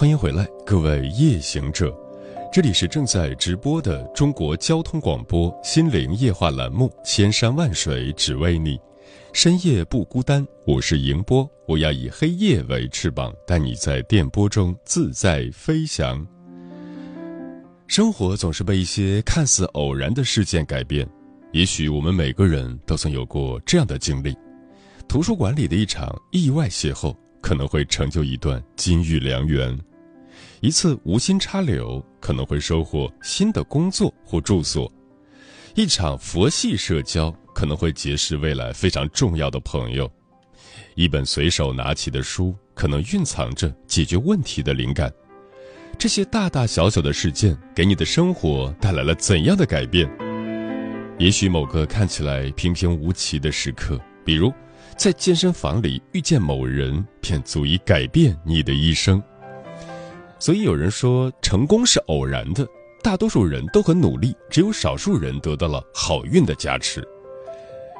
欢迎回来，各位夜行者，这里是正在直播的中国交通广播心灵夜话栏目《千山万水只为你》，深夜不孤单，我是迎波，我要以黑夜为翅膀，带你在电波中自在飞翔。生活总是被一些看似偶然的事件改变，也许我们每个人都曾有过这样的经历：图书馆里的一场意外邂逅，可能会成就一段金玉良缘。一次无心插柳，可能会收获新的工作或住所；一场佛系社交，可能会结识未来非常重要的朋友；一本随手拿起的书，可能蕴藏着解决问题的灵感。这些大大小小的事件，给你的生活带来了怎样的改变？也许某个看起来平平无奇的时刻，比如在健身房里遇见某人，便足以改变你的一生。所以有人说，成功是偶然的，大多数人都很努力，只有少数人得到了好运的加持。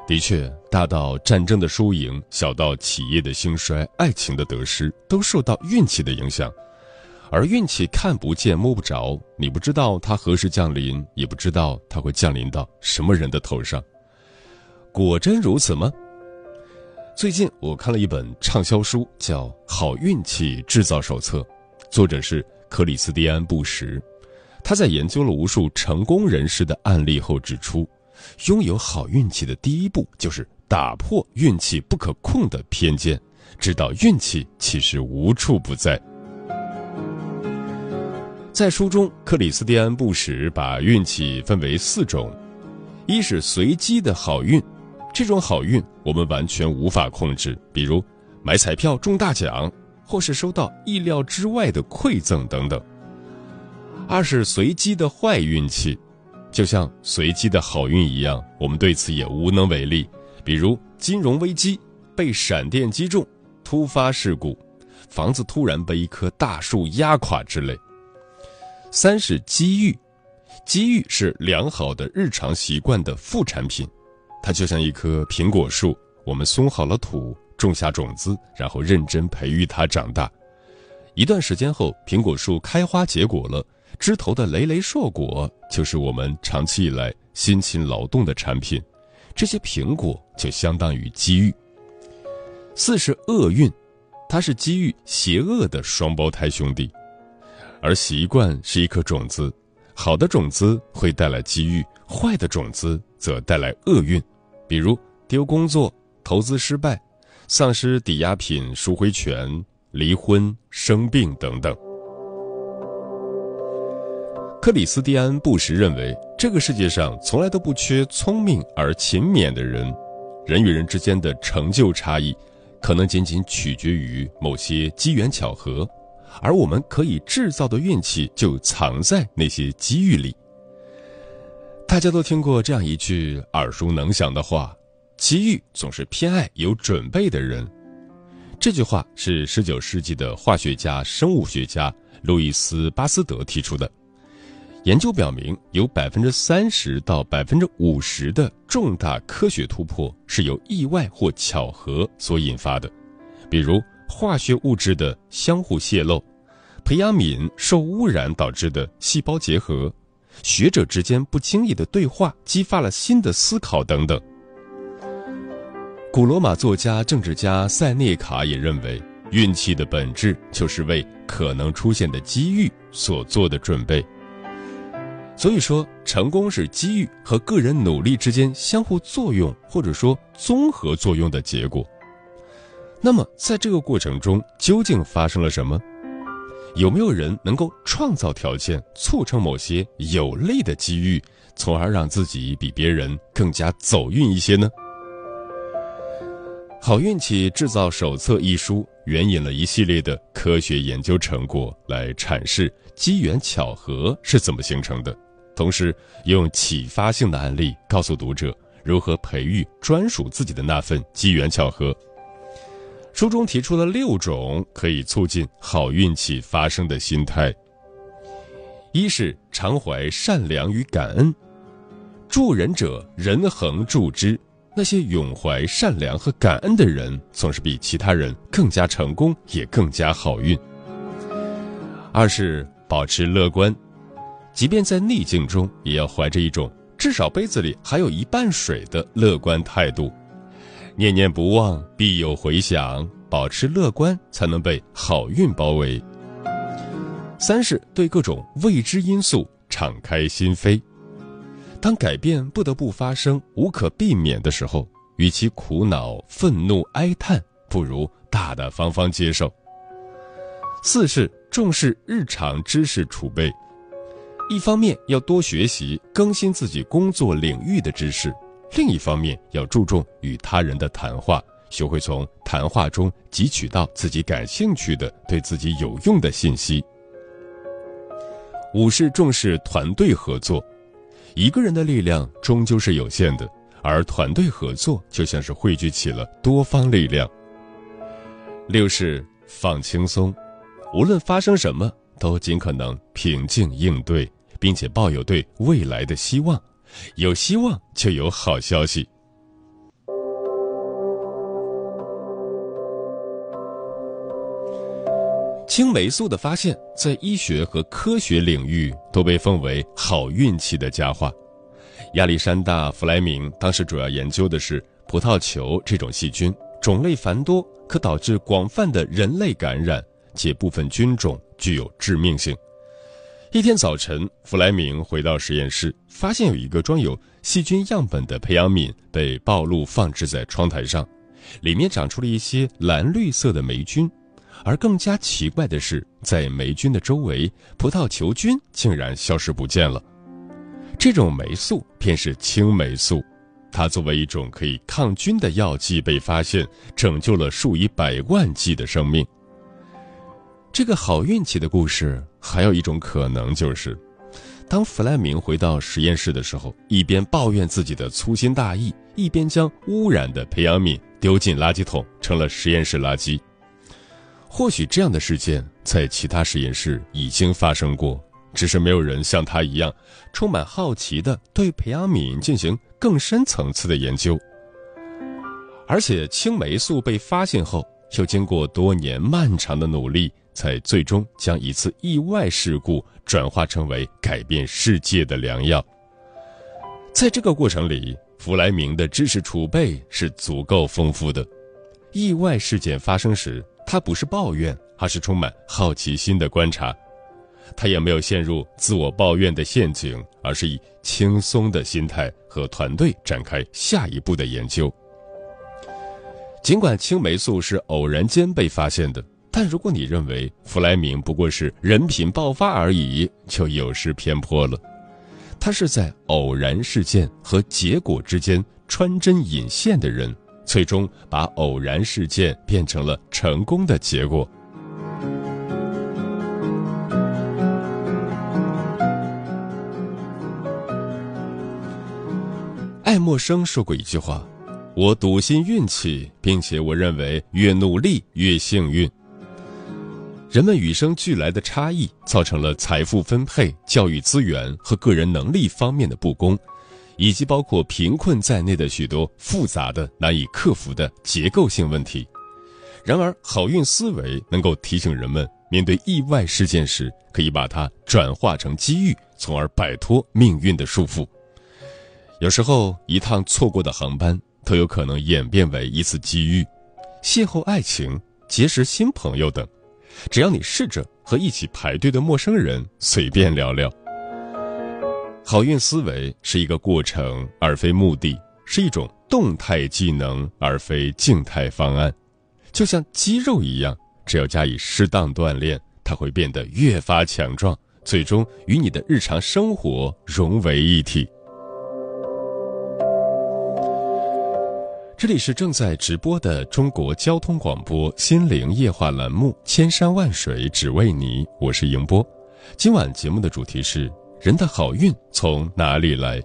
的确，大到战争的输赢，小到企业的兴衰、爱情的得失，都受到运气的影响。而运气看不见、摸不着，你不知道它何时降临，也不知道它会降临到什么人的头上。果真如此吗？最近我看了一本畅销书，叫《好运气制造手册》。作者是克里斯蒂安·布什，他在研究了无数成功人士的案例后指出，拥有好运气的第一步就是打破运气不可控的偏见，知道运气其实无处不在。在书中，克里斯蒂安·布什把运气分为四种：一是随机的好运，这种好运我们完全无法控制，比如买彩票中大奖。或是收到意料之外的馈赠等等。二是随机的坏运气，就像随机的好运一样，我们对此也无能为力。比如金融危机、被闪电击中、突发事故、房子突然被一棵大树压垮之类。三是机遇，机遇是良好的日常习惯的副产品，它就像一棵苹果树，我们松好了土。种下种子，然后认真培育它长大。一段时间后，苹果树开花结果了，枝头的累累硕果就是我们长期以来辛勤劳动的产品。这些苹果就相当于机遇。四是厄运，它是机遇邪恶的双胞胎兄弟。而习惯是一颗种子，好的种子会带来机遇，坏的种子则带来厄运，比如丢工作、投资失败。丧失抵押品赎回权、离婚、生病等等。克里斯蒂安·布什认为，这个世界上从来都不缺聪明而勤勉的人，人与人之间的成就差异，可能仅仅取决于某些机缘巧合，而我们可以制造的运气就藏在那些机遇里。大家都听过这样一句耳熟能详的话。机遇总是偏爱有准备的人，这句话是十九世纪的化学家、生物学家路易斯·巴斯德提出的。研究表明，有百分之三十到百分之五十的重大科学突破是由意外或巧合所引发的，比如化学物质的相互泄漏、培养皿受污染导致的细胞结合、学者之间不经意的对话激发了新的思考等等。古罗马作家、政治家塞涅卡也认为，运气的本质就是为可能出现的机遇所做的准备。所以说，成功是机遇和个人努力之间相互作用或者说综合作用的结果。那么，在这个过程中究竟发生了什么？有没有人能够创造条件，促成某些有利的机遇，从而让自己比别人更加走运一些呢？《好运气制造手册》一书援引了一系列的科学研究成果来阐释机缘巧合是怎么形成的，同时用启发性的案例告诉读者如何培育专属自己的那份机缘巧合。书中提出了六种可以促进好运气发生的心态。一是常怀善良与感恩，助人者人恒助之。那些永怀善良和感恩的人，总是比其他人更加成功，也更加好运。二是保持乐观，即便在逆境中，也要怀着一种至少杯子里还有一半水的乐观态度。念念不忘，必有回响。保持乐观，才能被好运包围。三是对各种未知因素敞开心扉。当改变不得不发生、无可避免的时候，与其苦恼、愤怒、哀叹，不如大大方方接受。四是重视日常知识储备，一方面要多学习、更新自己工作领域的知识，另一方面要注重与他人的谈话，学会从谈话中汲取到自己感兴趣的、对自己有用的信息。五是重视团队合作。一个人的力量终究是有限的，而团队合作就像是汇聚起了多方力量。六是放轻松，无论发生什么，都尽可能平静应对，并且抱有对未来的希望。有希望就有好消息。青霉素的发现，在医学和科学领域都被奉为好运气的佳话。亚历山大·弗莱明当时主要研究的是葡萄球这种细菌，种类繁多，可导致广泛的人类感染，且部分菌种具有致命性。一天早晨，弗莱明回到实验室，发现有一个装有细菌样本的培养皿被暴露放置在窗台上，里面长出了一些蓝绿色的霉菌。而更加奇怪的是，在霉菌的周围，葡萄球菌竟然消失不见了。这种霉素便是青霉素，它作为一种可以抗菌的药剂被发现，拯救了数以百万计的生命。这个好运气的故事还有一种可能就是，当弗莱明回到实验室的时候，一边抱怨自己的粗心大意，一边将污染的培养皿丢进垃圾桶，成了实验室垃圾。或许这样的事件在其他实验室已经发生过，只是没有人像他一样，充满好奇的对培养皿进行更深层次的研究。而且青霉素被发现后，又经过多年漫长的努力，才最终将一次意外事故转化成为改变世界的良药。在这个过程里，弗莱明的知识储备是足够丰富的。意外事件发生时，他不是抱怨，而是充满好奇心的观察。他也没有陷入自我抱怨的陷阱，而是以轻松的心态和团队展开下一步的研究。尽管青霉素是偶然间被发现的，但如果你认为弗莱明不过是人品爆发而已，就有失偏颇了。他是在偶然事件和结果之间穿针引线的人。最终把偶然事件变成了成功的结果。爱默生说过一句话：“我笃信运气，并且我认为越努力越幸运。”人们与生俱来的差异，造成了财富分配、教育资源和个人能力方面的不公。以及包括贫困在内的许多复杂的、难以克服的结构性问题。然而，好运思维能够提醒人们，面对意外事件时，可以把它转化成机遇，从而摆脱命运的束缚。有时候，一趟错过的航班都有可能演变为一次机遇，邂逅爱情、结识新朋友等。只要你试着和一起排队的陌生人随便聊聊。好运思维是一个过程，而非目的；是一种动态技能，而非静态方案。就像肌肉一样，只要加以适当锻炼，它会变得越发强壮，最终与你的日常生活融为一体。这里是正在直播的中国交通广播心灵夜话栏目《千山万水只为你》，我是迎波。今晚节目的主题是“人的好运从哪里来”。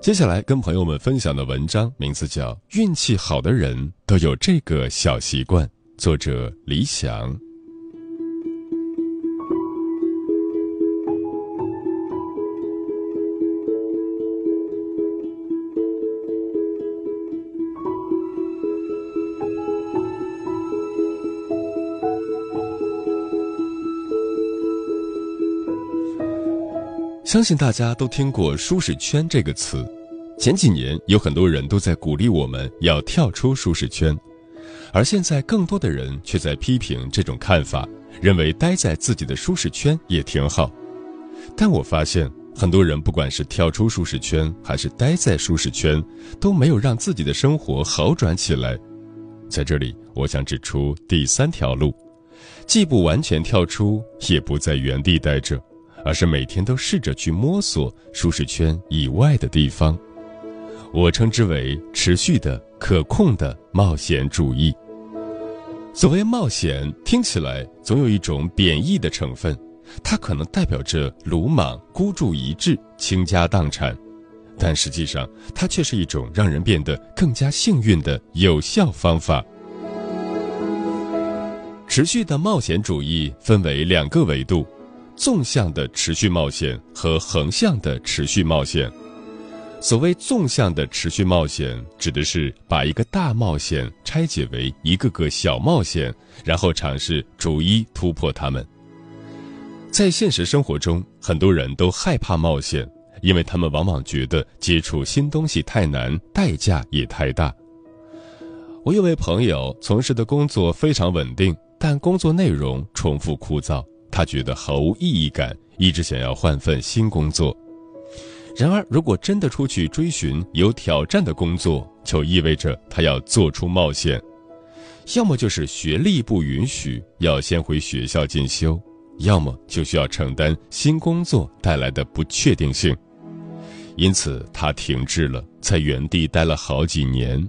接下来跟朋友们分享的文章名字叫《运气好的人都有这个小习惯》，作者李想。相信大家都听过“舒适圈”这个词，前几年有很多人都在鼓励我们要跳出舒适圈，而现在更多的人却在批评这种看法，认为待在自己的舒适圈也挺好。但我发现，很多人不管是跳出舒适圈，还是待在舒适圈，都没有让自己的生活好转起来。在这里，我想指出第三条路，既不完全跳出，也不在原地待着。而是每天都试着去摸索舒适圈以外的地方，我称之为持续的、可控的冒险主义。所谓冒险，听起来总有一种贬义的成分，它可能代表着鲁莽、孤注一掷、倾家荡产，但实际上，它却是一种让人变得更加幸运的有效方法。持续的冒险主义分为两个维度。纵向的持续冒险和横向的持续冒险。所谓纵向的持续冒险，指的是把一个大冒险拆解为一个个小冒险，然后尝试逐一突破它们。在现实生活中，很多人都害怕冒险，因为他们往往觉得接触新东西太难，代价也太大。我有位朋友从事的工作非常稳定，但工作内容重复枯燥。他觉得毫无意义感，一直想要换份新工作。然而，如果真的出去追寻有挑战的工作，就意味着他要做出冒险，要么就是学历不允许，要先回学校进修；要么就需要承担新工作带来的不确定性。因此，他停滞了，在原地待了好几年。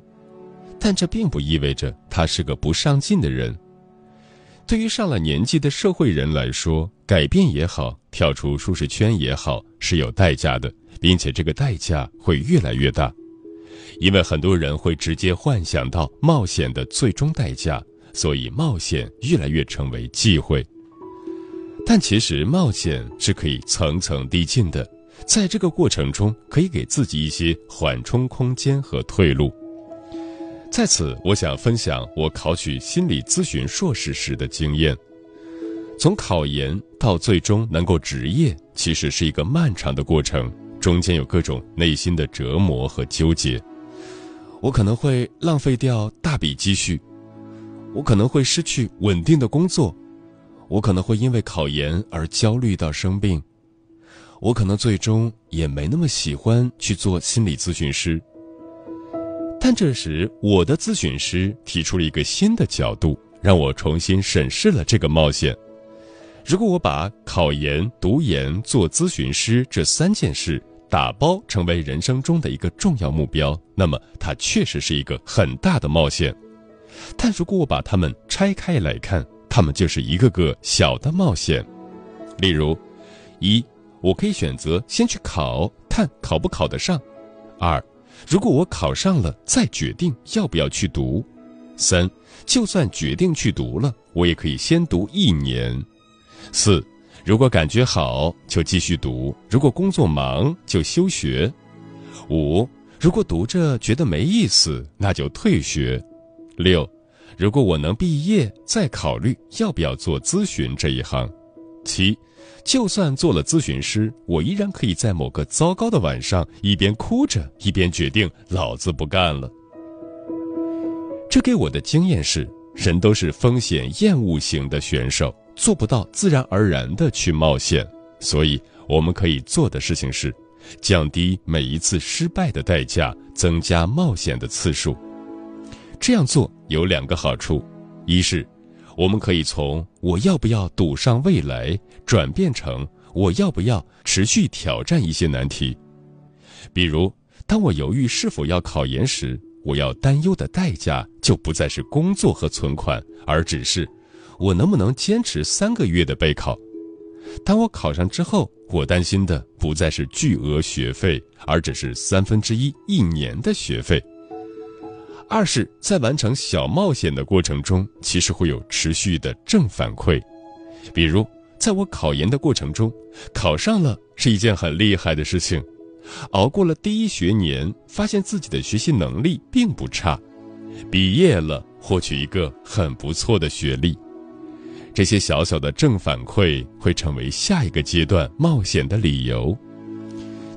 但这并不意味着他是个不上进的人。对于上了年纪的社会人来说，改变也好，跳出舒适圈也好，是有代价的，并且这个代价会越来越大，因为很多人会直接幻想到冒险的最终代价，所以冒险越来越成为忌讳。但其实冒险是可以层层递进的，在这个过程中，可以给自己一些缓冲空间和退路。在此，我想分享我考取心理咨询硕士时的经验。从考研到最终能够执业，其实是一个漫长的过程，中间有各种内心的折磨和纠结。我可能会浪费掉大笔积蓄，我可能会失去稳定的工作，我可能会因为考研而焦虑到生病，我可能最终也没那么喜欢去做心理咨询师。但这时，我的咨询师提出了一个新的角度，让我重新审视了这个冒险。如果我把考研、读研、做咨询师这三件事打包成为人生中的一个重要目标，那么它确实是一个很大的冒险。但如果我把它们拆开来看，它们就是一个个小的冒险。例如，一，我可以选择先去考，看考不考得上；二。如果我考上了，再决定要不要去读。三，就算决定去读了，我也可以先读一年。四，如果感觉好就继续读，如果工作忙就休学。五，如果读着觉得没意思，那就退学。六，如果我能毕业，再考虑要不要做咨询这一行。七。就算做了咨询师，我依然可以在某个糟糕的晚上，一边哭着，一边决定老子不干了。这给我的经验是，人都是风险厌恶型的选手，做不到自然而然的去冒险。所以，我们可以做的事情是，降低每一次失败的代价，增加冒险的次数。这样做有两个好处，一是。我们可以从“我要不要赌上未来”转变成“我要不要持续挑战一些难题”。比如，当我犹豫是否要考研时，我要担忧的代价就不再是工作和存款，而只是我能不能坚持三个月的备考。当我考上之后，我担心的不再是巨额学费，而只是三分之一一年的学费。二是，在完成小冒险的过程中，其实会有持续的正反馈，比如，在我考研的过程中，考上了是一件很厉害的事情；熬过了第一学年，发现自己的学习能力并不差；毕业了，获取一个很不错的学历。这些小小的正反馈会成为下一个阶段冒险的理由。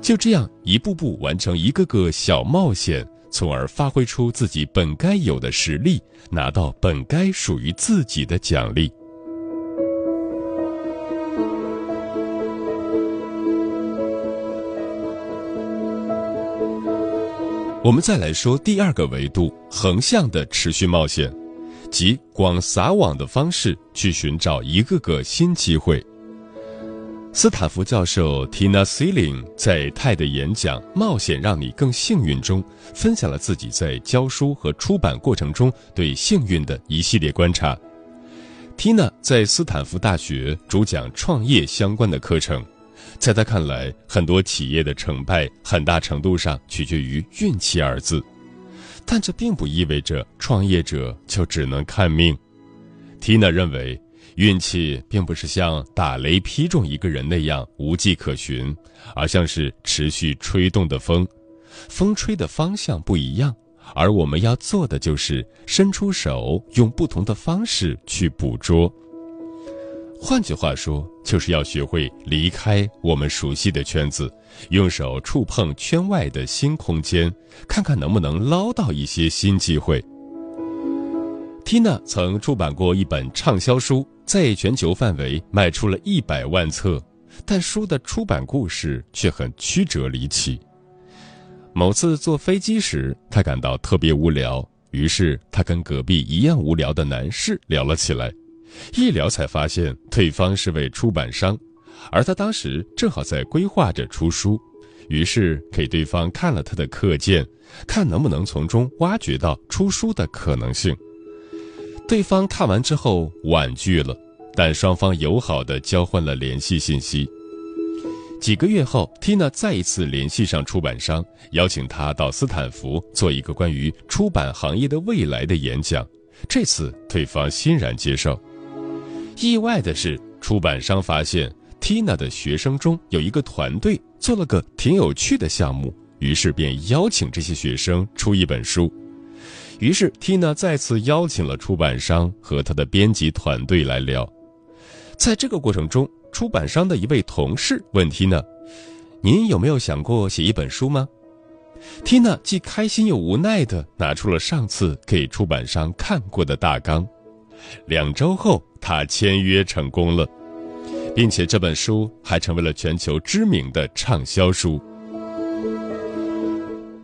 就这样，一步步完成一个个小冒险。从而发挥出自己本该有的实力，拿到本该属于自己的奖励。我们再来说第二个维度：横向的持续冒险，即广撒网的方式去寻找一个个新机会。斯坦福教授 Tina Sealing 在泰的演讲《冒险让你更幸运》中，分享了自己在教书和出版过程中对幸运的一系列观察。Tina 在斯坦福大学主讲创业相关的课程，在他看来，很多企业的成败很大程度上取决于“运气”二字，但这并不意味着创业者就只能看命。Tina 认为。运气并不是像打雷劈中一个人那样无迹可寻，而像是持续吹动的风，风吹的方向不一样，而我们要做的就是伸出手，用不同的方式去捕捉。换句话说，就是要学会离开我们熟悉的圈子，用手触碰圈外的新空间，看看能不能捞到一些新机会。Tina 曾出版过一本畅销书。在全球范围卖出了一百万册，但书的出版故事却很曲折离奇。某次坐飞机时，他感到特别无聊，于是他跟隔壁一样无聊的男士聊了起来。一聊才发现对方是位出版商，而他当时正好在规划着出书，于是给对方看了他的课件，看能不能从中挖掘到出书的可能性。对方看完之后婉拒了，但双方友好的交换了联系信息。几个月后，Tina 再一次联系上出版商，邀请他到斯坦福做一个关于出版行业的未来的演讲。这次对方欣然接受。意外的是，出版商发现 Tina 的学生中有一个团队做了个挺有趣的项目，于是便邀请这些学生出一本书。于是，Tina 再次邀请了出版商和他的编辑团队来聊。在这个过程中，出版商的一位同事问 Tina：“ 您有没有想过写一本书吗？”Tina 既开心又无奈地拿出了上次给出版商看过的大纲。两周后，他签约成功了，并且这本书还成为了全球知名的畅销书。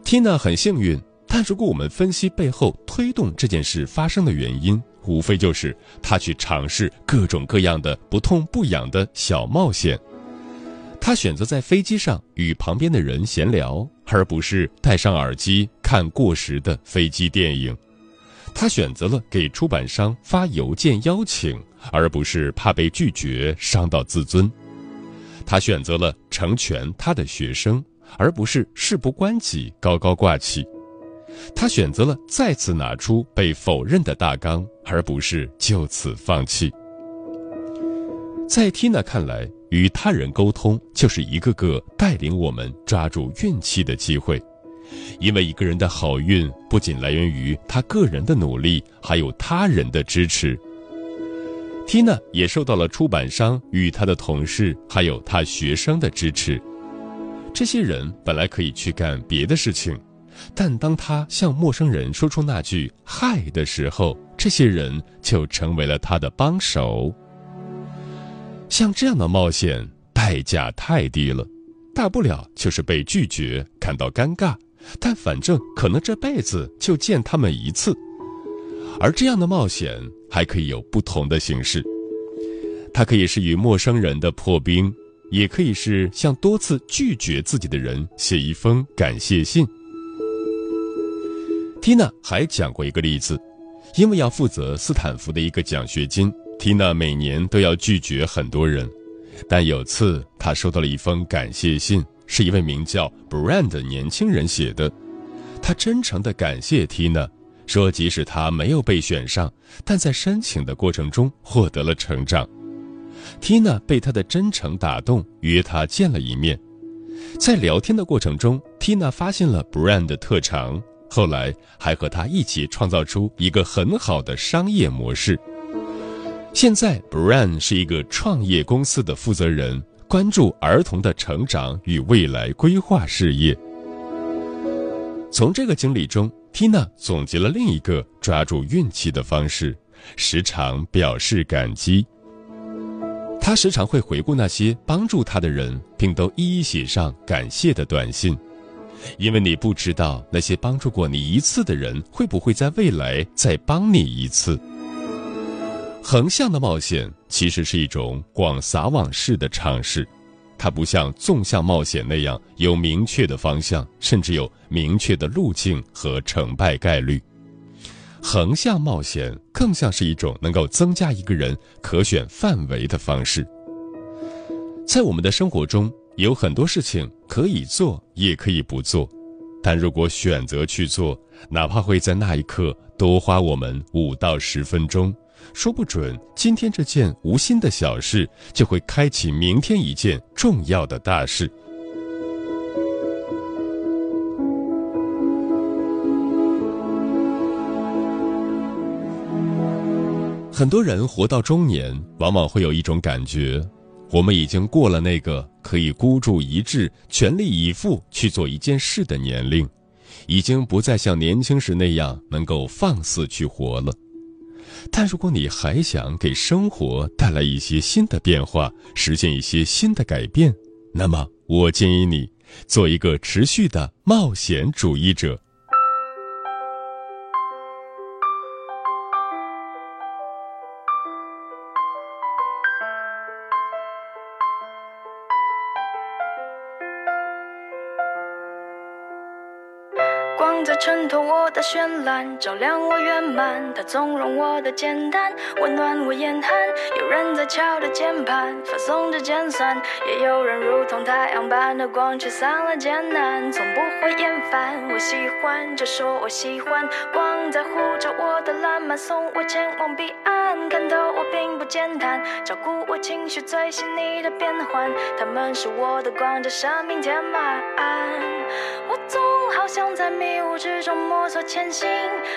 Tina 很幸运。但如果我们分析背后推动这件事发生的原因，无非就是他去尝试各种各样的不痛不痒的小冒险。他选择在飞机上与旁边的人闲聊，而不是戴上耳机看过时的飞机电影。他选择了给出版商发邮件邀请，而不是怕被拒绝伤到自尊。他选择了成全他的学生，而不是事不关己高高挂起。他选择了再次拿出被否认的大纲，而不是就此放弃。在 Tina 看来，与他人沟通就是一个个带领我们抓住运气的机会，因为一个人的好运不仅来源于他个人的努力，还有他人的支持。Tina 也受到了出版商与他的同事还有他学生的支持，这些人本来可以去干别的事情。但当他向陌生人说出那句“嗨”的时候，这些人就成为了他的帮手。像这样的冒险，代价太低了，大不了就是被拒绝，感到尴尬，但反正可能这辈子就见他们一次。而这样的冒险还可以有不同的形式，它可以是与陌生人的破冰，也可以是向多次拒绝自己的人写一封感谢信。缇娜还讲过一个例子，因为要负责斯坦福的一个奖学金，缇娜每年都要拒绝很多人。但有次，她收到了一封感谢信，是一位名叫 Brand 的年轻人写的。他真诚地感谢缇娜，说即使他没有被选上，但在申请的过程中获得了成长。缇娜被他的真诚打动，约他见了一面。在聊天的过程中，缇娜发现了 Brand 的特长。后来还和他一起创造出一个很好的商业模式。现在，Bran 是一个创业公司的负责人，关注儿童的成长与未来规划事业。从这个经历中，Tina 总结了另一个抓住运气的方式：时常表示感激。他时常会回顾那些帮助他的人，并都一一写上感谢的短信。因为你不知道那些帮助过你一次的人会不会在未来再帮你一次。横向的冒险其实是一种广撒网式的尝试，它不像纵向冒险那样有明确的方向，甚至有明确的路径和成败概率。横向冒险更像是一种能够增加一个人可选范围的方式。在我们的生活中。有很多事情可以做，也可以不做，但如果选择去做，哪怕会在那一刻多花我们五到十分钟，说不准今天这件无心的小事就会开启明天一件重要的大事。很多人活到中年，往往会有一种感觉。我们已经过了那个可以孤注一掷、全力以赴去做一件事的年龄，已经不再像年轻时那样能够放肆去活了。但如果你还想给生活带来一些新的变化，实现一些新的改变，那么我建议你做一个持续的冒险主义者。绚烂，照亮我圆满，它纵容我的简单，温暖我严寒。有人在敲着键盘，发送着尖酸，也有人如同太阳般的光，驱散了艰难，从不会厌烦。我喜欢，就说我喜欢，光在护着我的浪漫，送我前往彼岸。看透我并不简单，照顾我情绪最细腻的变换，他们是我的光，将生命填满。我总好像在迷雾之中摸索前行，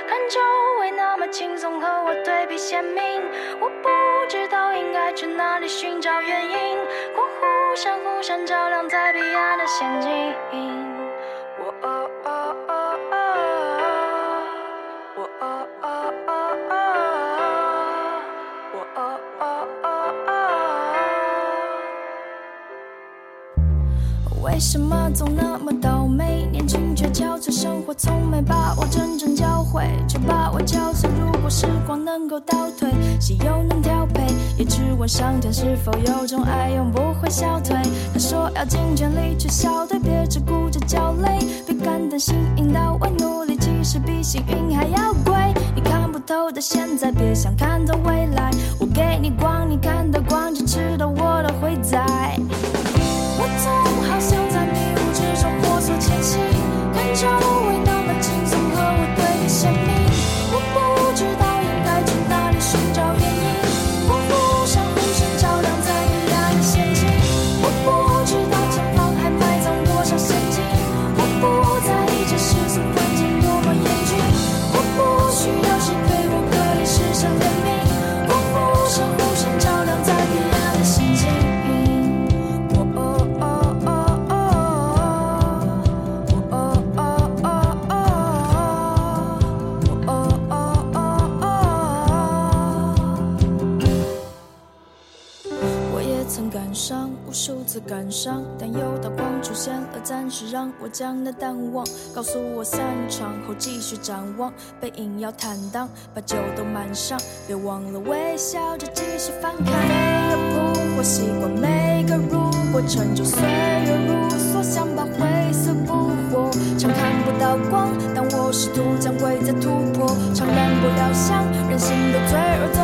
看周围那么轻松，和我对比鲜明。我不知道应该去哪里寻找原因，光互相互相照亮在彼岸的陷阱。为什么总那么倒霉？年轻却憔悴，生活从没把我真正教会，却把我教碎。如果时光能够倒退，谁又能调配，也只问上天是否有种爱永不会消退。他说要尽全力去消退，别只顾着焦累，别感叹幸运到位，努力其实比幸运还要贵。你看不透的现在，别想看透未来。我给你光，你看到光，就知道我都会在。我从。前行，看周围那是，让我将那淡忘。告诉我散场后继续展望，背影要坦荡，把酒都满上，别忘了微笑着继续翻看。飞蛾扑火，习惯每个如果，成就岁月如梭，想把灰色捕获。常看不到光，但我试图将规则突破，常人不了想，人心的罪恶。